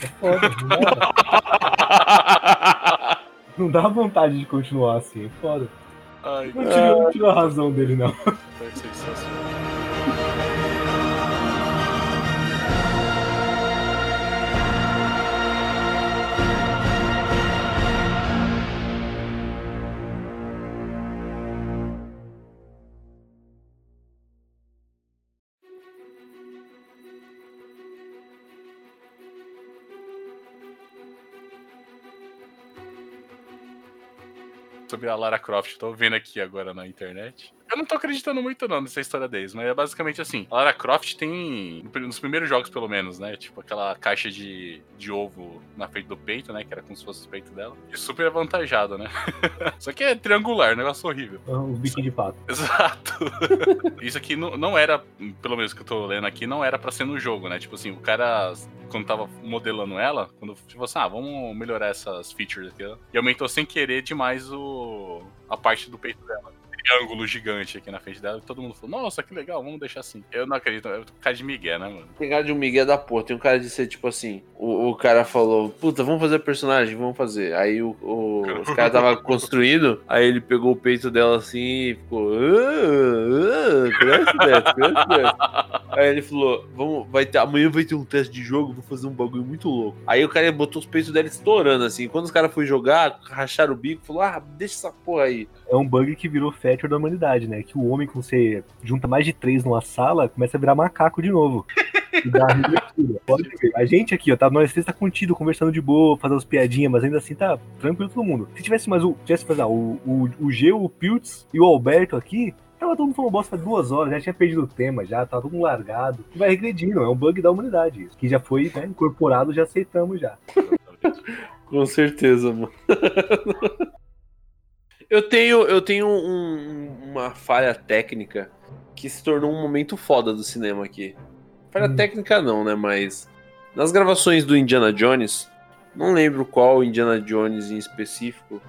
É foda, não dá, não dá vontade de continuar assim, é foda. Ai, Não tira a razão dele, não. tá sensacional. Sobre a Lara Croft, tô vendo aqui agora na internet. Eu não tô acreditando muito não nessa história deles, mas é basicamente assim. A Lara Croft tem, nos primeiros jogos pelo menos, né? Tipo aquela caixa de, de ovo na frente do peito, né? Que era como se fosse o peito dela. E super avantajado, né? Só que é triangular, negócio horrível. Os biquinhos de pato. Exato. Isso aqui não, não era, pelo menos que eu tô lendo aqui, não era pra ser no jogo, né? Tipo assim, o cara, quando tava modelando ela, quando tipo assim, ah, vamos melhorar essas features aqui, ó, e aumentou sem querer demais o, a parte do peito dela. Triângulo gigante aqui na frente dela, e todo mundo falou, nossa, que legal, vamos deixar assim. Eu não acredito, tô com cara de Miguel, né, mano? Tem cara de um Miguel da porra. Tem um cara de ser tipo assim. O, o cara falou, puta, vamos fazer personagem, vamos fazer. Aí o, o, os caras tava construindo, aí ele pegou o peito dela assim e ficou. "Ah, ah, cresce, desce, cresce, desce." Aí ele falou, vamos, vai ter, amanhã vai ter um teste de jogo, vou fazer um bagulho muito louco. Aí o cara botou os peitos dela estourando, assim. Quando os caras foram jogar, racharam o bico, falou, ah, deixa essa porra aí. É um bug que virou feature da humanidade, né? Que o homem, quando você junta mais de três numa sala, começa a virar macaco de novo. E dá. Pode ver. A gente aqui, ó, tá, nós três tá contido, conversando de boa, fazendo as piadinhas, mas ainda assim tá tranquilo todo mundo. Se tivesse mais o. Tivesse, fazer, o, o, o G, o Piltz e o Alberto aqui, tava todo mundo falando bosta duas horas, já tinha perdido o tema, já, tava todo mundo largado. Vai regredindo, é um bug da humanidade isso. Que já foi né, incorporado, já aceitamos já. Com certeza, mano. eu tenho, eu tenho um- uma falha técnica que se tornou um momento foda do cinema aqui. Falha Hum. técnica não, né? Mas nas gravações do Indiana Jones, não lembro qual Indiana Jones em específico,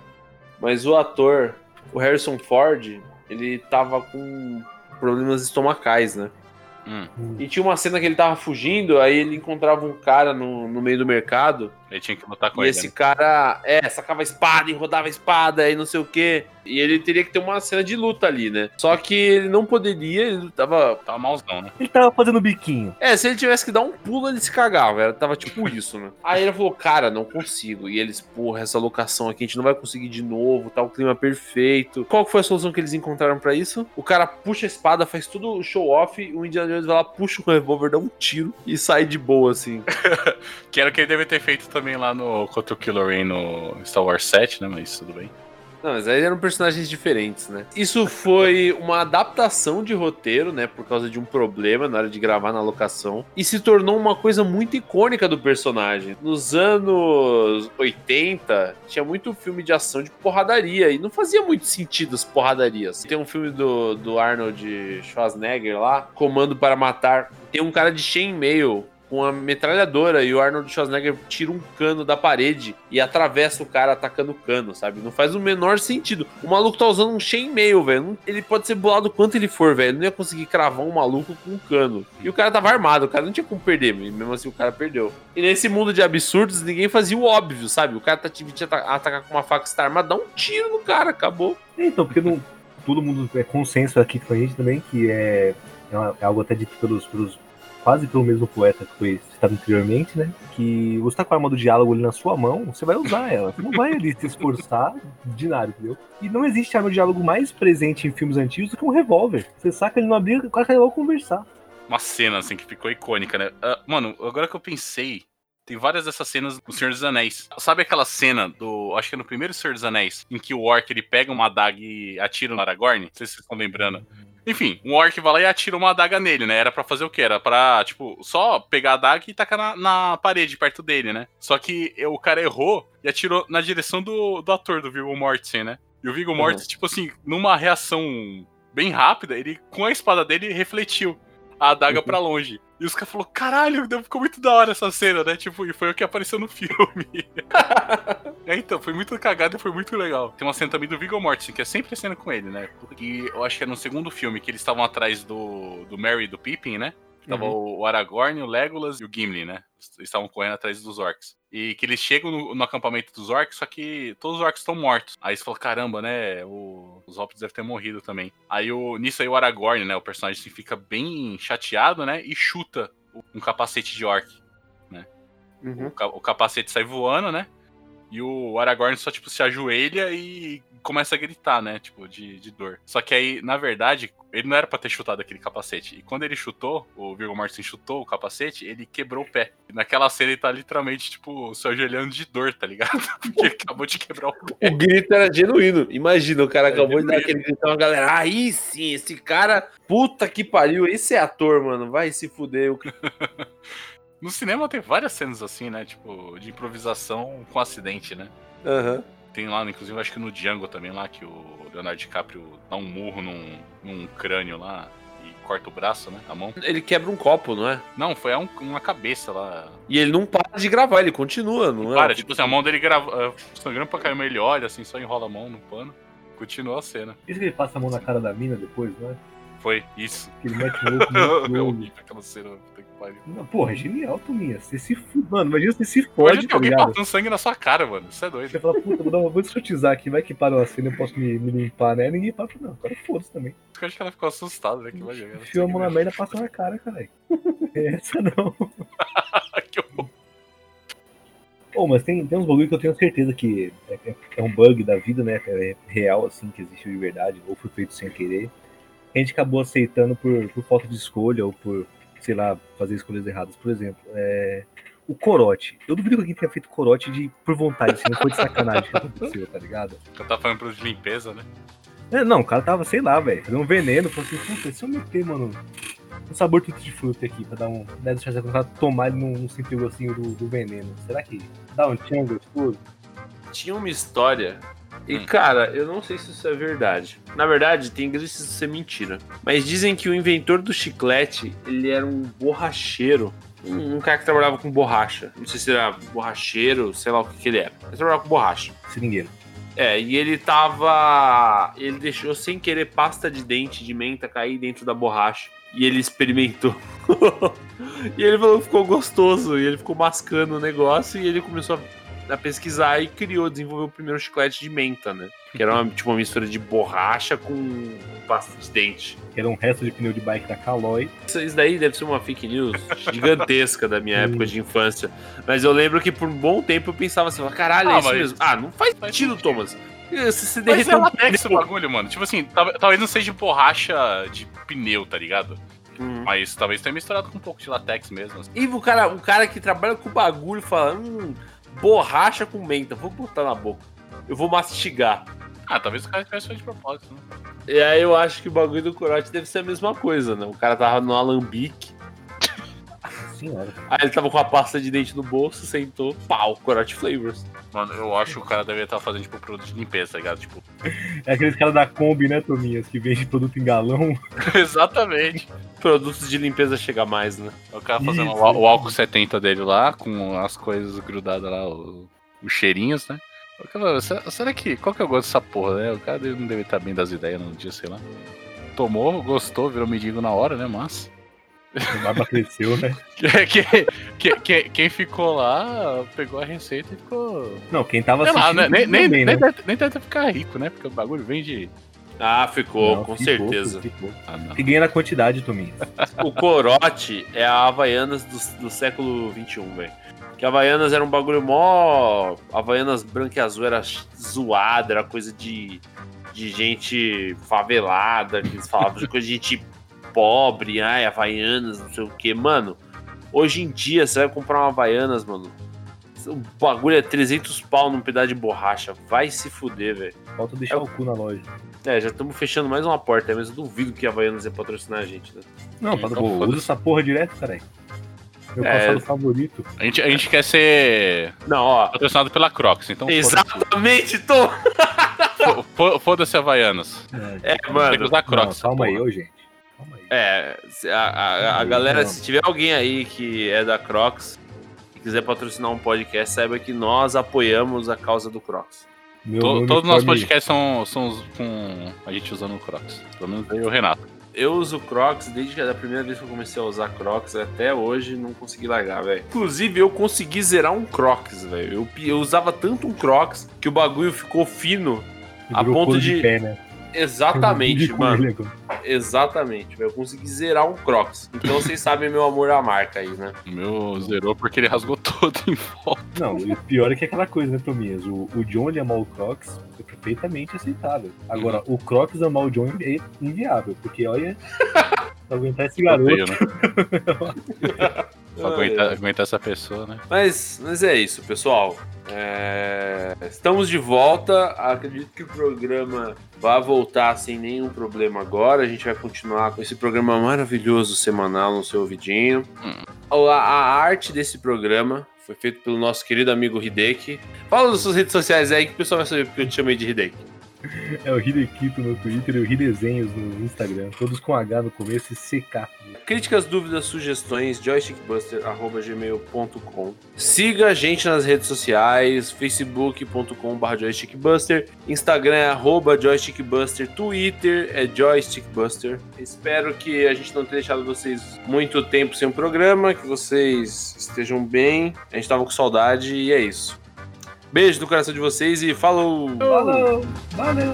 mas o ator, o Harrison Ford, ele tava com problemas estomacais, né? Hum, E tinha uma cena que ele tava fugindo, aí ele encontrava um cara no, no meio do mercado ele tinha que lutar com e ele. esse né? cara, é, sacava a espada e rodava a espada e não sei o quê. E ele teria que ter uma cena de luta ali, né? Só que ele não poderia, ele tava. Tava malzão, né? Ele tava fazendo biquinho. É, se ele tivesse que dar um pulo, ele se cagava. Era, tava tipo isso, né? Aí ele falou, cara, não consigo. E eles, porra, essa locação aqui a gente não vai conseguir de novo, tá o clima perfeito. Qual que foi a solução que eles encontraram pra isso? O cara puxa a espada, faz tudo o show off, o Indiana Jones vai lá, puxa o revólver, dá um tiro e sai de boa, assim. Que era o que ele deve ter feito também lá no contra o Kylo no Star Wars 7, né? Mas tudo bem. Não, mas aí eram personagens diferentes, né? Isso foi uma adaptação de roteiro, né? Por causa de um problema na hora de gravar na locação. E se tornou uma coisa muito icônica do personagem. Nos anos 80, tinha muito filme de ação de porradaria. E não fazia muito sentido as porradarias. Tem um filme do, do Arnold Schwarzenegger lá, Comando para Matar. Tem um cara de chainmail com uma metralhadora e o Arnold Schwarzenegger tira um cano da parede e atravessa o cara atacando o cano, sabe? Não faz o menor sentido. O maluco tá usando um chainmail, velho. Ele pode ser bolado quanto ele for, velho. Não ia conseguir cravar um maluco com um cano. E o cara tava armado, o cara não tinha como perder, mesmo assim o cara perdeu. E nesse mundo de absurdos, ninguém fazia o óbvio, sabe? O cara tá te te ata- atacar com uma faca está armada, dá um tiro no cara, acabou. Então, porque não, todo mundo é consenso aqui com a gente também, que é, é, é algo até dito pelos, pelos quase pelo mesmo poeta que foi citado anteriormente, né? Que você tá com a arma do diálogo ali na sua mão, você vai usar ela. Você não vai ali se esforçar de nada, entendeu? E não existe arma de diálogo mais presente em filmes antigos do que um revólver. Você saca ele não abrir, o cara vai conversar. Uma cena, assim, que ficou icônica, né? Ah, mano, agora que eu pensei, Tem várias dessas cenas do Senhor dos Anéis. Sabe aquela cena do. Acho que é no primeiro Senhor dos Anéis, em que o Orc ele pega uma adaga e atira no Aragorn? Não sei se vocês estão lembrando. Enfim, um orc vai lá e atira uma adaga nele, né? Era pra fazer o quê? Era pra, tipo, só pegar a adaga e tacar na, na parede perto dele, né? Só que o cara errou e atirou na direção do, do ator, do Viggo Mortensen, né? E o Viggo Uhum. Mortensen, tipo assim, numa reação bem rápida, ele, com a espada dele, refletiu a adaga Uhum. pra longe. E os caras falaram, caralho, ficou muito da hora essa cena, né? Tipo, e foi o que apareceu no filme. é, então, foi muito cagado e foi muito legal. Tem uma cena também do Viggo Mortensen, que é sempre a cena com ele, né? Porque eu acho que é no segundo filme que eles estavam atrás do, do Merry e do Pippin, né? Tava Uhum. o Aragorn, o Legolas e o Gimli, né? Estavam correndo atrás dos orcs. E que eles chegam no, no acampamento dos orcs, só que todos os orcs estão mortos. Aí você fala, caramba, né? o- os hobbits devem ter morrido também. Aí o, nisso aí o Aragorn, né? O personagem assim, fica bem chateado, né? E chuta um capacete de orc. Uhum. O, o capacete sai voando, né? E o Aragorn só, tipo, se ajoelha e começa a gritar, né? Tipo, de, de dor. Só que aí, na verdade, ele não era pra ter chutado aquele capacete. E quando ele chutou, o Viggo Mortensen chutou o capacete, ele quebrou o pé. E naquela cena ele tá literalmente, tipo, se ajoelhando de dor, tá ligado? Porque ele acabou de quebrar o pé. O grito era genuíno. Imagina, o cara É acabou de dar genuíno. aquele gritão, a galera. Aí sim, esse cara. Puta que pariu. Esse é ator, mano. Vai se fuder. No cinema tem várias cenas assim, né? Tipo, de improvisação com acidente, né? Aham. Tem lá, inclusive, acho que no Django também, lá, que o Leonardo DiCaprio dá um murro num, num crânio lá e corta o braço, né? A mão. Ele quebra um copo, não é? Não, foi um- uma cabeça lá. E ele não para de gravar, ele continua, não é? Para, tipo assim, a mão dele grava, ah, sangrando pra caramba, ele olha assim, só enrola a mão no pano. Continua a cena. Isso que ele passa a mão na cara da mina depois, não é? Foi isso. Que ele mete o louco É no olho. horrível aquela cena, puta que pariu. Não, Porra, é genial, Tominha. Você se fu... Mano, imagina você se Imagina fode, ter tá alguém ligado? passando sangue na sua cara, mano. Isso é doido. Você fala, puta, vou, dar uma... vou desfrutizar aqui, vai que para uma cena, eu posso me, me limpar, né? Ninguém para, não, cara, foda-se também. Eu acho que ela ficou assustada, né? Que vai jogar. Enfia a mão na merda, passa na cara, caralho. É essa não. que horror. Pô, mas tem, tem uns bagulho que eu tenho certeza que é, é- é um bug da vida, né? É real, assim, que existe de verdade, ou foi feito sem querer. A gente acabou aceitando por, por falta de escolha, ou por, sei lá, fazer escolhas erradas. Por exemplo, é, o corote. Eu duvido que alguém tenha feito corote de, por vontade, assim, não foi de sacanagem que aconteceu, tá ligado? Eu tava falando de limpeza, né? É, não, o cara tava, sei lá, velho, fazendo um veneno, falou assim, puta, se eu meter, mano, um sabor tudo de fruta aqui, pra dar um. Né, deixar o cara tomar ele não, não sentir o gostinho do, do veneno. Será que dá um tchan gostoso? Tinha uma história. E, Hum. cara, eu não sei se isso é verdade. Na verdade, tem ingredientes de ser mentira. Mas dizem que o inventor do chiclete, ele era um borracheiro. Um, um cara que trabalhava com borracha. Não sei se era borracheiro, sei lá o que, que ele era. Ele trabalhava com borracha. Seringueiro. É, e ele tava. Ele deixou sem querer pasta de dente de menta cair dentro da borracha. E ele experimentou. e ele falou que ficou gostoso. E ele ficou mascando o negócio. E ele começou a, a pesquisar e criou, desenvolveu o primeiro chiclete de menta, né? Que era uma, tipo, uma mistura de borracha com pasta de dente. Que era um resto de pneu de bike da Caloi. Isso, isso daí deve ser uma fake news gigantesca da minha época de infância. Mas eu lembro que por um bom tempo eu pensava assim, caralho, é Ah, isso mas- mesmo. Ah, não faz faz sentido, sentido. Thomas. Se você Mas é um latex o bagulho, mano. Tipo assim, tal- talvez não seja borracha de pneu, tá ligado? Hum. Mas talvez tenha misturado com um pouco de latex mesmo. assim. E o cara, o cara que trabalha com bagulho fala, hum, borracha com menta, vou botar na boca. Eu vou mastigar. Ah, talvez o cara tivesse feito de propósito, né? E aí eu acho que o bagulho do corote deve ser a mesma coisa, né? O cara tava no alambique, senhora. aí ele tava com a pasta de dente no bolso, sentou, pau, corote flavors. Mano, eu acho que o cara deveria estar fazendo, tipo, produto de limpeza, tá ligado? Tipo, É aqueles caras da Kombi, né, Tominhas, que vende produto em galão. exatamente. Produtos de limpeza chega mais, né? O cara fazendo Isso. o, o álcool 70 dele lá, com as coisas grudadas lá, o- os cheirinhos, né? "Será- que. Qual que é o gosto dessa porra, né? O cara dele não deve estar bem das ideias num dia, sei lá. Tomou, gostou, virou mendigo na hora, né? Mas. A barba cresceu, né? Que- que- que- que- quem ficou lá pegou a receita e ficou. Não, quem tava Sei lá, né? nem, nem, também, nem, né? deve, nem deve ficar rico, né? Porque o bagulho vem de. Ah, ficou, Não, com ficou, certeza. ficou. Ah, não. Na quantidade, Tominhas. O corote é a Havaianas do, do século XXI, velho. Que a Havaianas era um bagulho mó. Havaianas branca e azul era zoada, era coisa de, de gente favelada, que eles falavam de coisa de gente pobre, ai, Havaianas, não sei o que. Mano, Hoje em dia, você vai comprar uma Havaianas, mano. O bagulho é 300 pau num pedaço de borracha. Vai se fuder, velho. Falta deixar o cu na loja. É, já estamos fechando mais uma porta, mas eu duvido que a Havaianas ia patrocinar a gente, né? Não, Então, pô, usa essa porra direto, caralho. Meu É. passado favorito. A gente, a gente quer ser Não, ó. patrocinado pela Crocs, então. Exatamente, fo- Foda-se Havaianas. É, Tem que mano. usar Crocs. Não, calma aí, porra. ô, gente. É, se a, a- a galera, se tiver alguém aí que é da Crocs e quiser patrocinar um podcast, saiba que nós apoiamos a causa do Crocs. Meu To- Todos os nossos podcasts são, são com a gente usando o Crocs. Pelo menos eu e o Renato. Eu uso Crocs desde que a primeira vez que eu comecei a usar Crocs até hoje não consegui largar, velho. Inclusive eu consegui zerar um Crocs, velho. Eu, eu usava tanto um Crocs que o bagulho ficou fino. a ponto couro de- pé, né? Exatamente, mano. Exatamente. Eu consegui zerar um Crocs. Então vocês sabem meu amor à marca aí, né? O meu zerou porque ele rasgou todo em volta. Não, e o pior é que é aquela coisa, né, Tominhas? O, o John ele amar o Crocs é perfeitamente aceitável. Agora, Uhum. o Crocs amar o John é inviável, porque olha, pra aguentar esse garoto. Odeio, né? Pra aguentar, aguentar essa pessoa, né? Mas, mas é isso, pessoal. É, Estamos de volta. Acredito que o programa vai voltar sem nenhum problema agora. A gente vai continuar com esse programa maravilhoso semanal no seu ouvidinho. A, a arte desse programa foi feita pelo nosso querido amigo Hideki. Fala nas suas redes sociais aí que o pessoal vai saber porque eu te chamei de Hideki. É o Hidekito no Twitter e o Hidesenhos no Instagram. Todos com H no começo e CK. Críticas, dúvidas, sugestões, joystickbuster.gmail.com Siga a gente nas redes sociais, facebook.com.br joystickbuster, Instagram é arroba joystickbuster, Twitter é joystickbuster. Espero que a gente não tenha deixado vocês muito tempo sem o programa, que vocês estejam bem. A gente tava com saudade e é isso. Beijo no coração de vocês e falou! Falou! Valeu!